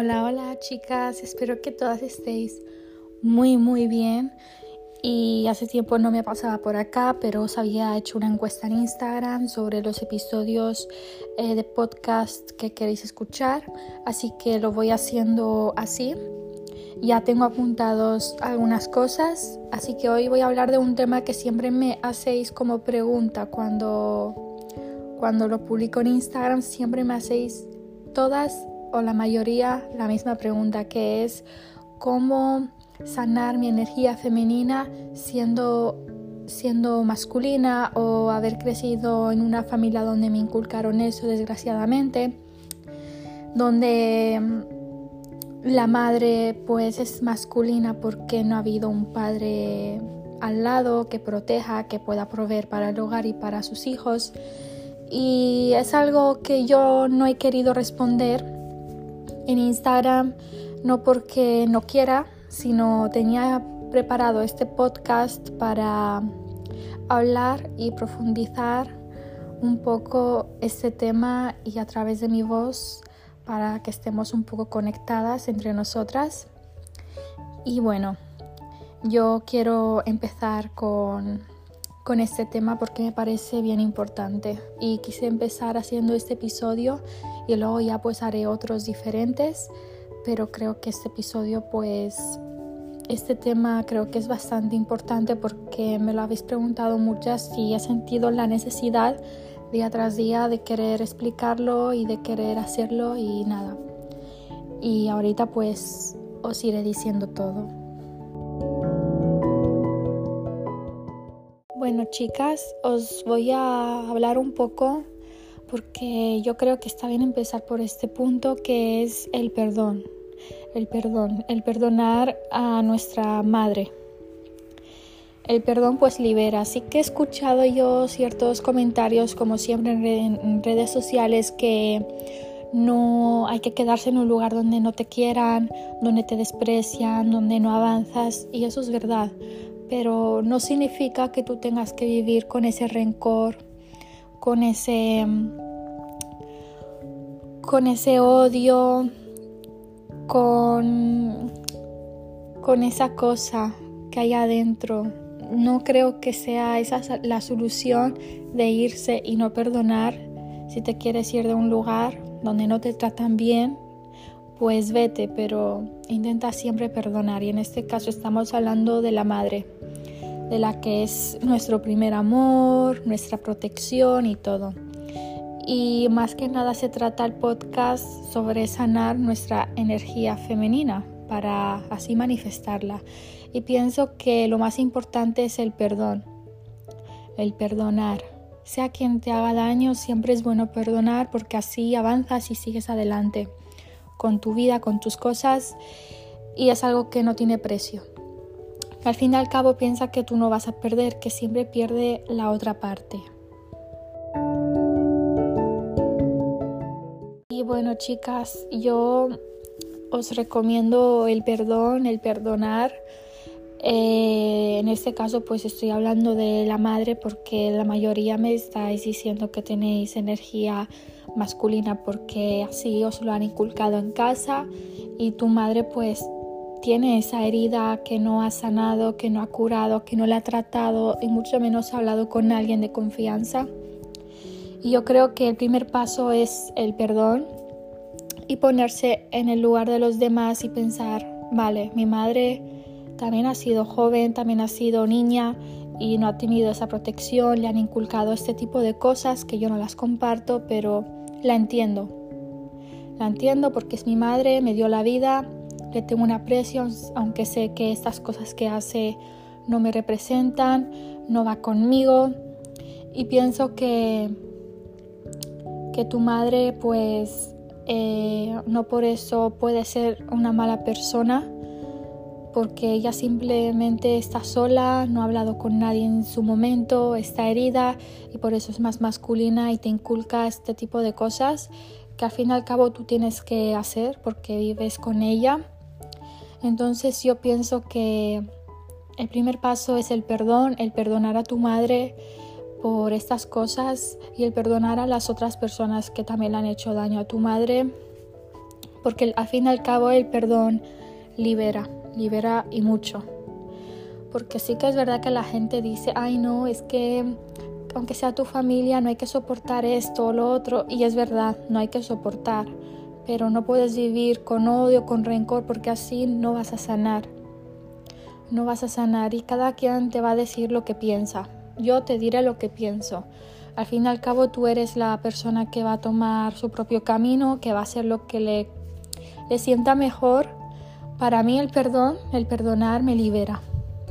Hola, hola chicas, espero que todas estéis muy muy bien. Y hace tiempo no me pasaba por acá, pero os había hecho una encuesta en Instagram sobre los episodios eh, de podcast que queréis escuchar, así que lo voy haciendo así. Ya tengo apuntados algunas cosas, así que hoy voy a hablar de un tema que siempre me hacéis como pregunta cuando, cuando lo publico en Instagram, siempre me hacéis todas o la mayoría la misma pregunta que es cómo sanar mi energía femenina siendo siendo masculina o haber crecido en una familia donde me inculcaron eso desgraciadamente donde mm, la madre pues es masculina porque no ha habido un padre al lado que proteja, que pueda proveer para el hogar y para sus hijos. Y es algo que yo no he querido responder en Instagram, no porque no quiera, sino tenía preparado este podcast para hablar y profundizar un poco este tema y a través de mi voz para que estemos un poco conectadas entre nosotras. Y bueno, yo quiero empezar con, con este tema porque me parece bien importante y quise empezar haciendo este episodio y luego ya pues haré otros diferentes, pero creo que este episodio pues este tema creo que es bastante importante porque me lo habéis preguntado muchas y he sentido la necesidad día tras día de querer explicarlo y de querer hacerlo y nada. Y ahorita pues os iré diciendo todo. Bueno chicas, os voy a hablar un poco porque yo creo que está bien empezar por este punto que es el perdón, el perdón, el perdonar a nuestra madre. El perdón pues libera, así que he escuchado yo ciertos comentarios como siempre en, redes sociales que no hay que quedarse en un lugar donde no te quieran, donde te desprecian, donde no avanzas y eso es verdad, pero no significa que tú tengas que vivir con ese rencor, con ese con ese odio, con con esa cosa que hay adentro. No creo que sea esa la solución de irse y no perdonar. Si te quieres ir de un lugar donde no te tratan bien, pues vete, pero intenta siempre perdonar. Y en este caso estamos hablando de la madre, de la que es nuestro primer amor, nuestra protección y todo y más que nada se trata el podcast sobre sanar nuestra energía femenina para así manifestarla. Y pienso que lo más importante es el perdón, el perdonar. Sea quien te haga daño, siempre es bueno perdonar porque así avanzas y sigues adelante con tu vida, con tus cosas y es algo que no tiene precio. Al fin y al cabo piensa que tú no vas a perder, que siempre pierde la otra parte. bueno chicas, yo os recomiendo el perdón, el perdonar. Eh, en este caso pues estoy hablando de la madre porque la mayoría me estáis diciendo que tenéis energía masculina porque así os lo han inculcado en casa y tu madre pues tiene esa herida que no ha sanado, que no ha curado, que no la ha tratado y mucho menos ha hablado con alguien de confianza. Y yo creo que el primer paso es el perdón, y ponerse en el lugar de los demás y pensar, vale, mi madre también ha sido joven, también ha sido niña y no ha tenido esa protección, le han inculcado este tipo de cosas que yo no las comparto, pero la entiendo. La entiendo porque es mi madre, me dio la vida, le tengo una aprecio, aunque sé que estas cosas que hace no me representan, no va conmigo. Y pienso que, que tu madre pues eh, no por eso puede ser una mala persona, porque ella simplemente está sola, no ha hablado con nadie en su momento, está herida y por eso es más masculina y te inculca este tipo de cosas que al fin y al cabo tú tienes que hacer porque vives con ella. Entonces yo pienso que el primer paso es el perdón, el perdonar a tu madre por estas cosas y el perdonar a las otras personas que también le han hecho daño a tu madre. porque al fin y al cabo el perdón libera, libera y mucho. Porque sí que es verdad que la gente dice, ay no, es que aunque sea tu familia no hay que soportar esto o lo otro, y es verdad, no hay que soportar, pero no puedes vivir con odio, con rencor, porque así no vas a sanar. No vas a sanar y cada quien te va a decir lo que piensa. Yo te diré lo que pienso. Al fin y al cabo tú eres la persona que va a tomar su propio camino, que va a hacer lo que le, le sienta mejor. Para mí el perdón, el perdonar me libera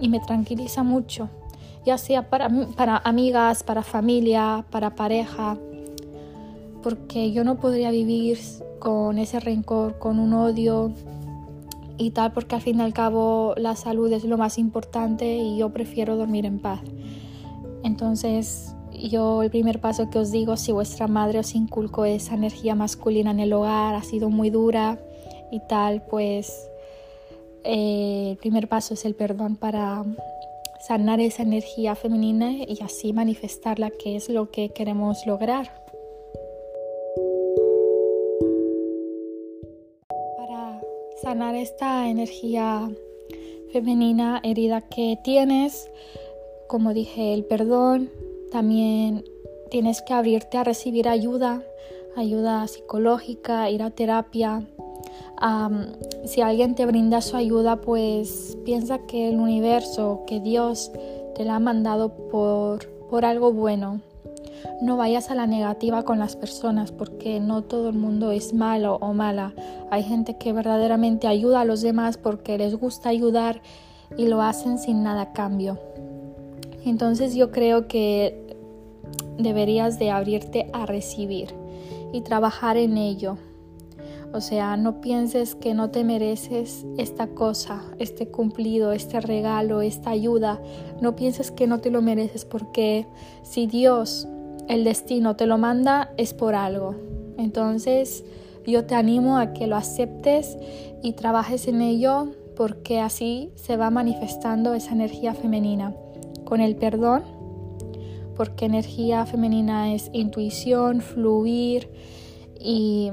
y me tranquiliza mucho, ya sea para, para amigas, para familia, para pareja, porque yo no podría vivir con ese rencor, con un odio y tal, porque al fin y al cabo la salud es lo más importante y yo prefiero dormir en paz. Entonces, yo el primer paso que os digo, si vuestra madre os inculcó esa energía masculina en el hogar, ha sido muy dura y tal, pues eh, el primer paso es el perdón para sanar esa energía femenina y así manifestarla, que es lo que queremos lograr. Para sanar esta energía femenina herida que tienes, como dije, el perdón, también tienes que abrirte a recibir ayuda, ayuda psicológica, ir a terapia. Si alguien te brinda su ayuda, pues piensa que el universo, que Dios te la ha mandado por, por algo bueno. No vayas a la negativa con las personas porque no todo el mundo es malo o mala. Hay gente que verdaderamente ayuda a los demás porque les gusta ayudar y lo hacen sin nada a cambio. Entonces yo creo que deberías de abrirte a recibir y trabajar en ello. O sea, no pienses que no te mereces esta cosa, este cumplido, este regalo, esta ayuda. No pienses que no te lo mereces porque si Dios, el destino, te lo manda es por algo. Entonces yo te animo a que lo aceptes y trabajes en ello porque así se va manifestando esa energía femenina con el perdón, porque energía femenina es intuición, fluir y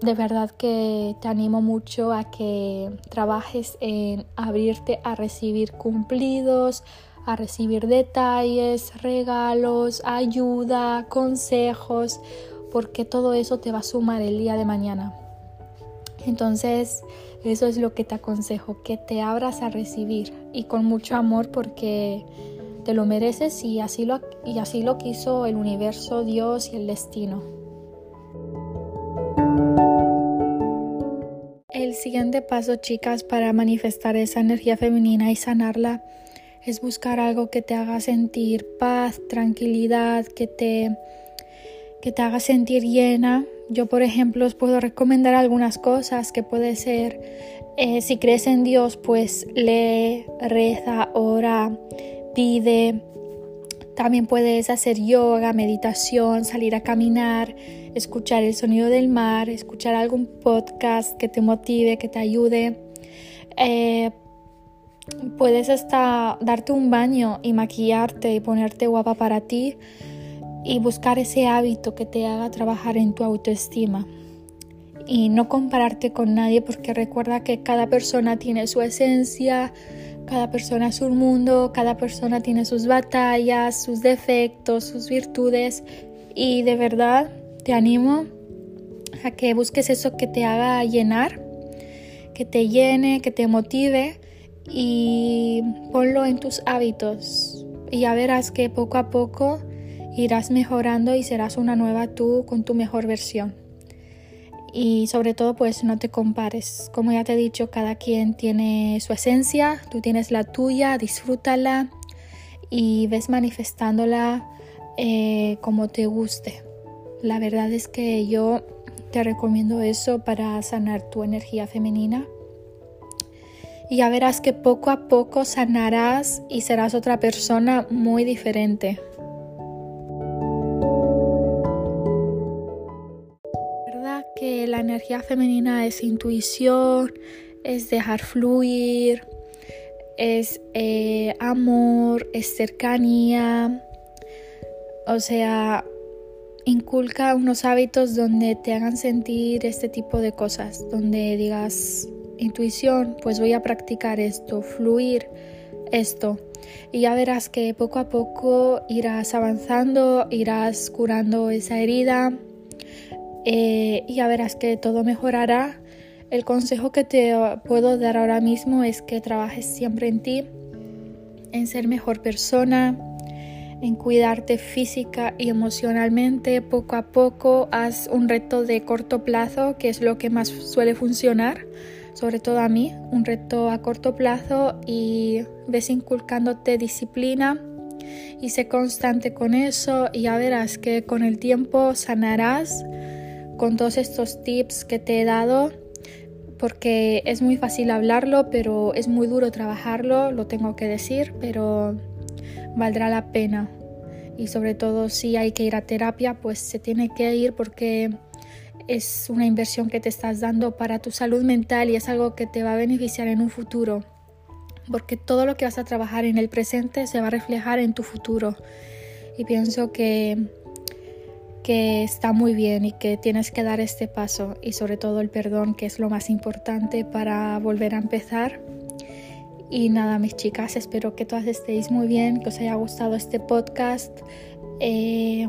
de verdad que te animo mucho a que trabajes en abrirte a recibir cumplidos, a recibir detalles, regalos, ayuda, consejos, porque todo eso te va a sumar el día de mañana. Entonces, eso es lo que te aconsejo, que te abras a recibir y con mucho amor porque te lo mereces y así lo, y así lo quiso el universo, Dios y el destino. El siguiente paso, chicas, para manifestar esa energía femenina y sanarla es buscar algo que te haga sentir paz, tranquilidad, que te, que te haga sentir llena. Yo, por ejemplo, os puedo recomendar algunas cosas que puede ser, eh, si crees en Dios, pues lee, reza, ora, pide. También puedes hacer yoga, meditación, salir a caminar, escuchar el sonido del mar, escuchar algún podcast que te motive, que te ayude. Eh, puedes hasta darte un baño y maquillarte y ponerte guapa para ti y buscar ese hábito que te haga trabajar en tu autoestima y no compararte con nadie porque recuerda que cada persona tiene su esencia, cada persona es un mundo, cada persona tiene sus batallas, sus defectos, sus virtudes y de verdad te animo a que busques eso que te haga llenar, que te llene, que te motive y ponlo en tus hábitos y ya verás que poco a poco irás mejorando y serás una nueva tú con tu mejor versión y sobre todo pues no te compares. Como ya te he dicho, cada quien tiene su esencia, tú tienes la tuya, disfrútala y ves manifestándola eh, como te guste. La verdad es que yo te recomiendo eso para sanar tu energía femenina. Y ya verás que poco a poco sanarás y serás otra persona muy diferente. la energía femenina es intuición, es dejar fluir, es eh, amor, es cercanía. O sea, inculca unos hábitos donde te hagan sentir este tipo de cosas, donde digas intuición, pues voy a practicar esto, fluir esto. Y ya verás que poco a poco irás avanzando, irás curando esa herida eh, y ya verás que todo mejorará. El consejo que te puedo dar ahora mismo es que trabajes siempre en ti, en ser mejor persona, en cuidarte física y emocionalmente poco a poco. Haz un reto de corto plazo, que es lo que más suele funcionar, sobre todo a mí, un reto a corto plazo y ves inculcándote disciplina y sé constante con eso y ya verás que con el tiempo sanarás con todos estos tips que te he dado porque es muy fácil hablarlo, pero es muy duro trabajarlo, lo tengo que decir, pero valdrá la pena. Y sobre todo si hay que ir a terapia, pues se tiene que ir porque es una inversión que te estás dando para tu salud mental y es algo que te va a beneficiar en un futuro. Porque todo lo que vas a trabajar en el presente se va a reflejar en tu futuro. Y pienso que, que está muy bien y que tienes que dar este paso y sobre todo el perdón, que es lo más importante para volver a empezar y nada, mis chicas, espero que todas estéis muy bien, que os haya gustado este podcast. Eh,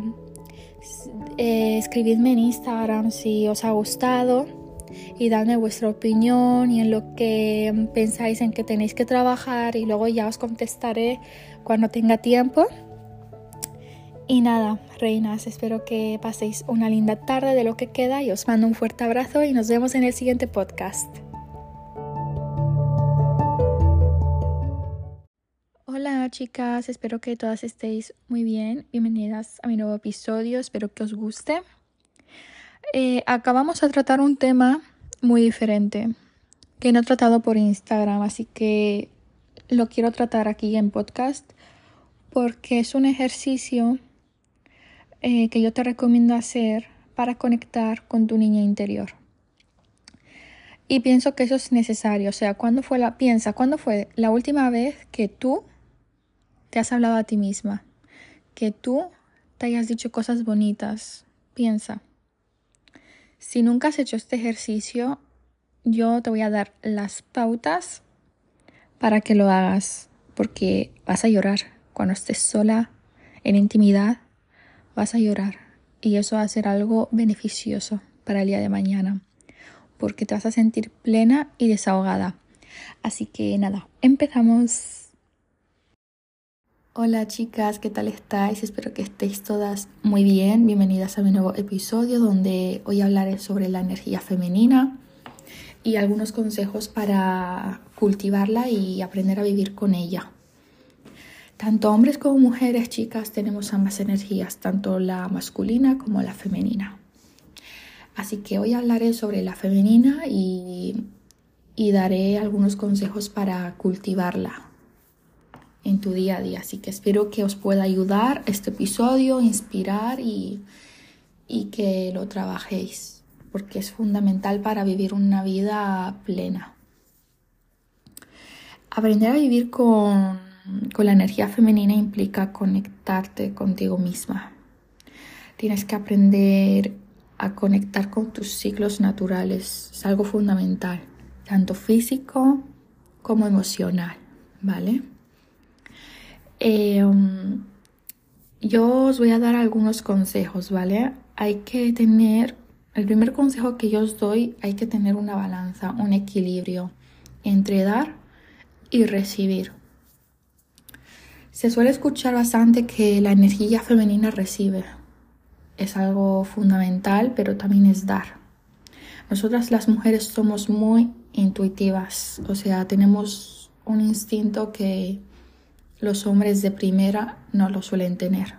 eh, escribidme en Instagram si os ha gustado y dadme vuestra opinión y en lo que pensáis en que tenéis que trabajar y luego ya os contestaré cuando tenga tiempo. Y nada, reinas, espero que paséis una linda tarde de lo que queda y os mando un fuerte abrazo y nos vemos en el siguiente podcast. Chicas, espero que todas estéis muy bien. Bienvenidas a mi nuevo episodio, espero que os guste. Eh, acá vamos a tratar un tema muy diferente que no he tratado por Instagram, así que lo quiero tratar aquí en podcast porque es un ejercicio eh, que yo te recomiendo hacer para conectar con tu niña interior. Y pienso que eso es necesario. O sea, ¿cuándo fue la, piensa, ¿cuándo fue la última vez que tú te has hablado a ti misma, que tú te hayas dicho cosas bonitas. Piensa, si nunca has hecho este ejercicio, yo te voy a dar las pautas para que lo hagas, porque vas a llorar cuando estés sola, en intimidad, vas a llorar y eso va a ser algo beneficioso para el día de mañana, porque te vas a sentir plena y desahogada. Así que nada, empezamos. Hola chicas, ¿qué tal estáis? Espero que estéis todas muy bien. Bienvenidas a mi nuevo episodio donde hoy hablaré sobre la energía femenina y algunos consejos para cultivarla y aprender a vivir con ella. Tanto hombres como mujeres, chicas, tenemos ambas energías, tanto la masculina como la femenina. Así que hoy hablaré sobre la femenina y, y daré algunos consejos para cultivarla en tu día a día. Así que espero que os pueda ayudar este episodio, inspirar y, y que lo trabajéis, porque es fundamental para vivir una vida plena. Aprender a vivir con, con la energía femenina implica conectarte contigo misma. Tienes que aprender a conectar con tus ciclos naturales. Es algo fundamental, tanto físico como emocional, ¿vale? Em, yo os voy a dar algunos consejos, ¿vale? Hay que tener, el primer consejo que yo os doy, hay que tener una balanza, un equilibrio entre dar y recibir. Se suele escuchar bastante que la energía femenina recibe. Es algo fundamental, pero también es dar. Nosotras las mujeres somos muy intuitivas, o sea, tenemos un instinto que los hombres de primera no lo suelen tener,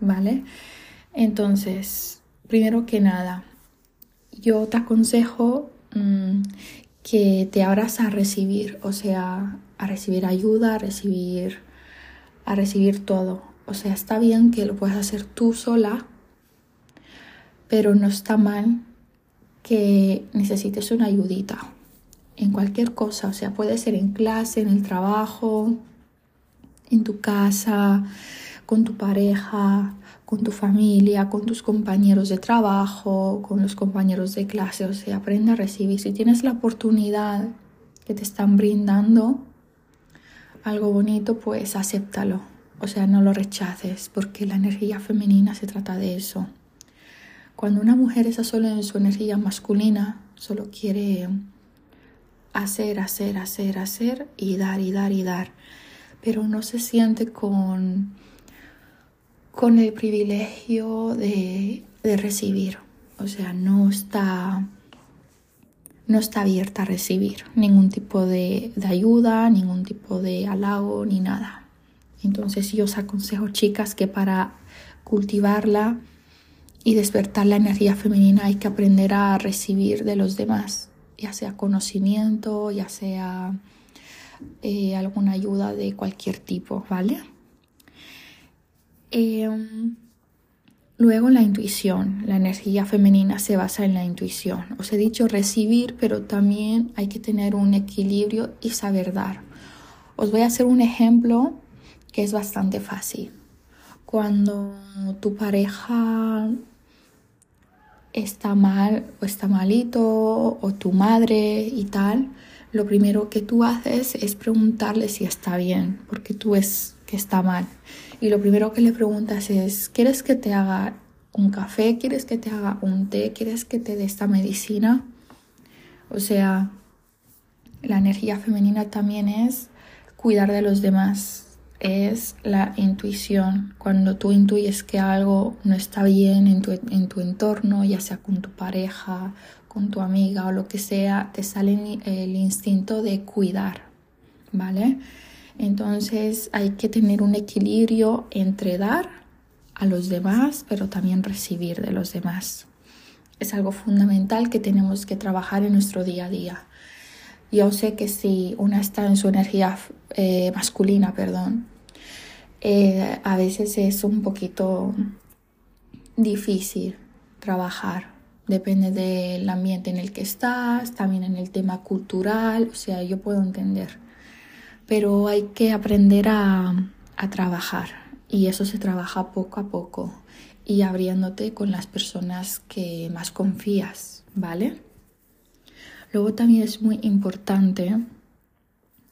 ¿vale? Entonces, primero que nada, yo te aconsejo mm, que te abras a recibir, o sea, a recibir ayuda, a recibir, a recibir todo. O sea, está bien que lo puedas hacer tú sola, pero no está mal que necesites una ayudita en cualquier cosa, o sea, puede ser en clase, en el trabajo, en tu casa, con tu pareja, con tu familia, con tus compañeros de trabajo, con los compañeros de clase. O sea, aprende a recibir. Si tienes la oportunidad que te están brindando algo bonito, pues acéptalo. O sea, no lo rechaces, porque la energía femenina se trata de eso. Cuando una mujer está solo en su energía masculina, solo quiere hacer, hacer, hacer, hacer y dar y dar y dar, pero no se siente con, con el privilegio de, de recibir. O sea, no está, no está abierta a recibir ningún tipo de, de ayuda, ningún tipo de halago ni nada. Entonces yo os aconsejo, chicas, que para cultivarla y despertar la energía femenina hay que aprender a recibir de los demás ya sea conocimiento, ya sea eh, alguna ayuda de cualquier tipo, ¿vale? Em, luego la intuición, la energía femenina se basa en la intuición. Os he dicho recibir, pero también hay que tener un equilibrio y saber dar. Os voy a hacer un ejemplo que es bastante fácil. Cuando tu pareja está mal o está malito o tu madre y tal, lo primero que tú haces es preguntarle si está bien, porque tú ves que está mal. Y lo primero que le preguntas es, ¿quieres que te haga un café? ¿Quieres que te haga un té? ¿Quieres que te dé esta medicina? O sea, la energía femenina también es cuidar de los demás, es la intuición. Cuando tú intuyes que algo no está bien en tu, en tu entorno, ya sea con tu pareja, con tu amiga o lo que sea, te sale el instinto de cuidar, ¿vale? Entonces hay que tener un equilibrio entre dar a los demás, pero también recibir de los demás. Es algo fundamental que tenemos que trabajar en nuestro día a día. Yo sé que si una está en su energía eh, masculina, perdón, eh, a veces es un poquito difícil trabajar. Depende del ambiente en el que estás, también en el tema cultural, o sea, yo puedo entender. Pero hay que aprender a, a trabajar y eso se trabaja poco a poco y abriéndote con las personas que más confías, ¿vale? Luego también es muy importante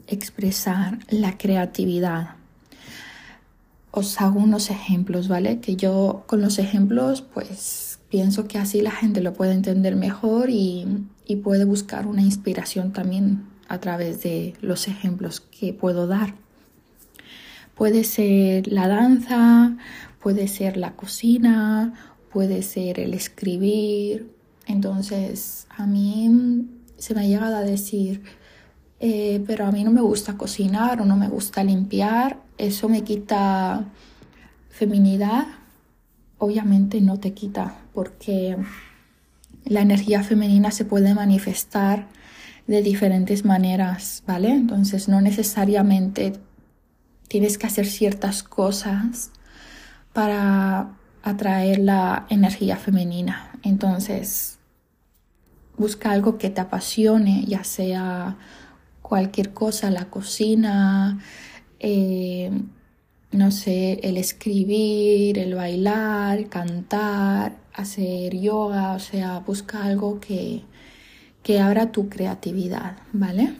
expresar la creatividad os hago unos ejemplos, ¿vale? Que yo con los ejemplos pues pienso que así la gente lo puede entender mejor y, puede buscar una inspiración también a través de los ejemplos que puedo dar. Puede ser la danza, puede ser la cocina, puede ser el escribir. Entonces a mí se me ha llegado a decir, eh, pero a mí no me gusta cocinar o no me gusta limpiar, eso me quita feminidad, obviamente no te quita, porque la energía femenina se puede manifestar de diferentes maneras, ¿vale? Entonces no necesariamente tienes que hacer ciertas cosas para atraer la energía femenina. Entonces, busca algo que te apasione, ya sea cualquier cosa, la cocina, eh, no sé, el escribir, el bailar, cantar, hacer yoga, o sea, busca algo que, que abra tu creatividad, ¿vale?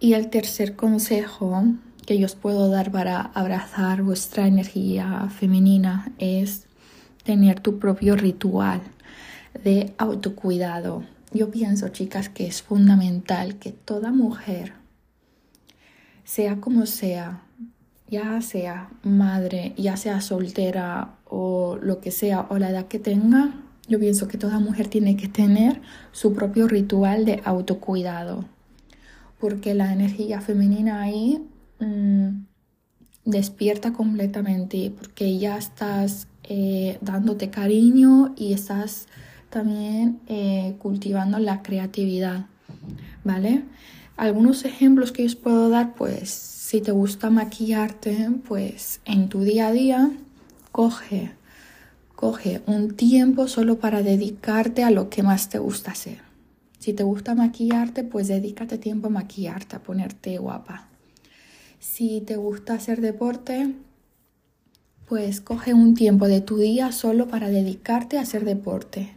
Y el tercer consejo que yo os puedo dar para abrazar vuestra energía femenina es tener tu propio ritual de autocuidado. Yo pienso, chicas, que es fundamental que toda mujer, sea como sea, ya sea madre, ya sea soltera o lo que sea, o la edad que tenga, yo pienso que toda mujer tiene que tener su propio ritual de autocuidado. Porque la energía femenina ahí mm, despierta completamente, porque ya estás eh, dándote cariño y estás también eh, cultivando la creatividad, ¿vale? Algunos ejemplos que os puedo dar, pues si te gusta maquillarte, pues en tu día a día, coge, coge un tiempo solo para dedicarte a lo que más te gusta hacer. Si te gusta maquillarte, pues dedícate tiempo a maquillarte, a ponerte guapa. Si te gusta hacer deporte, pues coge un tiempo de tu día solo para dedicarte a hacer deporte.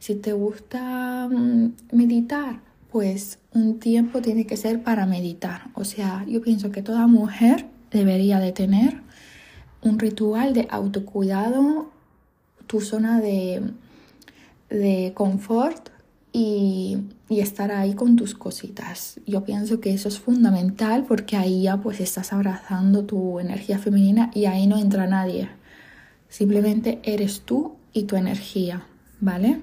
Si te gusta mm, meditar, pues un tiempo tiene que ser para meditar. O sea, yo pienso que toda mujer debería de tener un ritual de autocuidado, tu zona de, de confort y, y, estar ahí con tus cositas. Yo pienso que eso es fundamental porque ahí ya pues estás abrazando tu energía femenina y ahí no entra nadie. Simplemente eres tú y tu energía, ¿vale?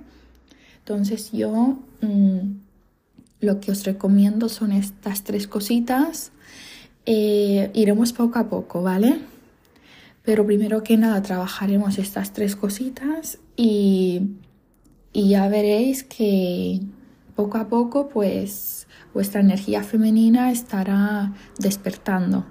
Entonces yo mmm, lo que os recomiendo son estas tres cositas. Eh, iremos poco a poco, ¿vale? Pero primero que nada trabajaremos estas tres cositas y y ya veréis que poco a poco pues vuestra energía femenina estará despertando.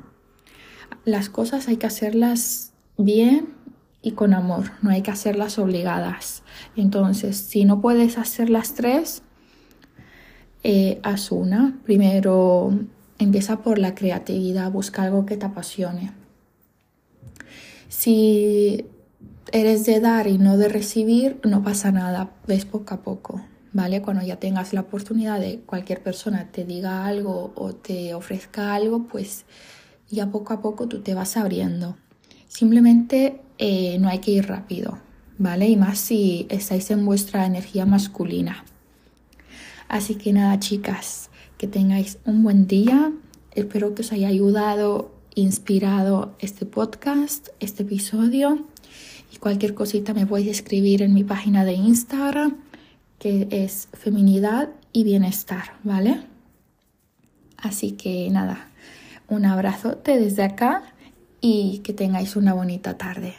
Las cosas hay que hacerlas bien y con amor, no hay que hacerlas obligadas. Entonces, si no puedes hacer las tres, eh, haz una. Primero empieza por la creatividad, busca algo que te apasione. Si eres de dar y no de recibir, no pasa nada, ves poco a poco, ¿vale? Cuando ya tengas la oportunidad de cualquier persona te diga algo o te ofrezca algo, pues ya poco a poco tú te vas abriendo. Simplemente eh, no hay que ir rápido, ¿vale? Y más si estáis en vuestra energía masculina. Así que nada, chicas, que tengáis un buen día. Espero que os haya ayudado, inspirado este podcast, este episodio cualquier cosita me podéis escribir en mi página de Instagram, que es Feminidad y Bienestar, ¿vale? Así que nada, un abrazo desde acá y que tengáis una bonita tarde.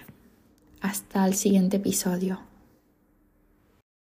Hasta el siguiente episodio.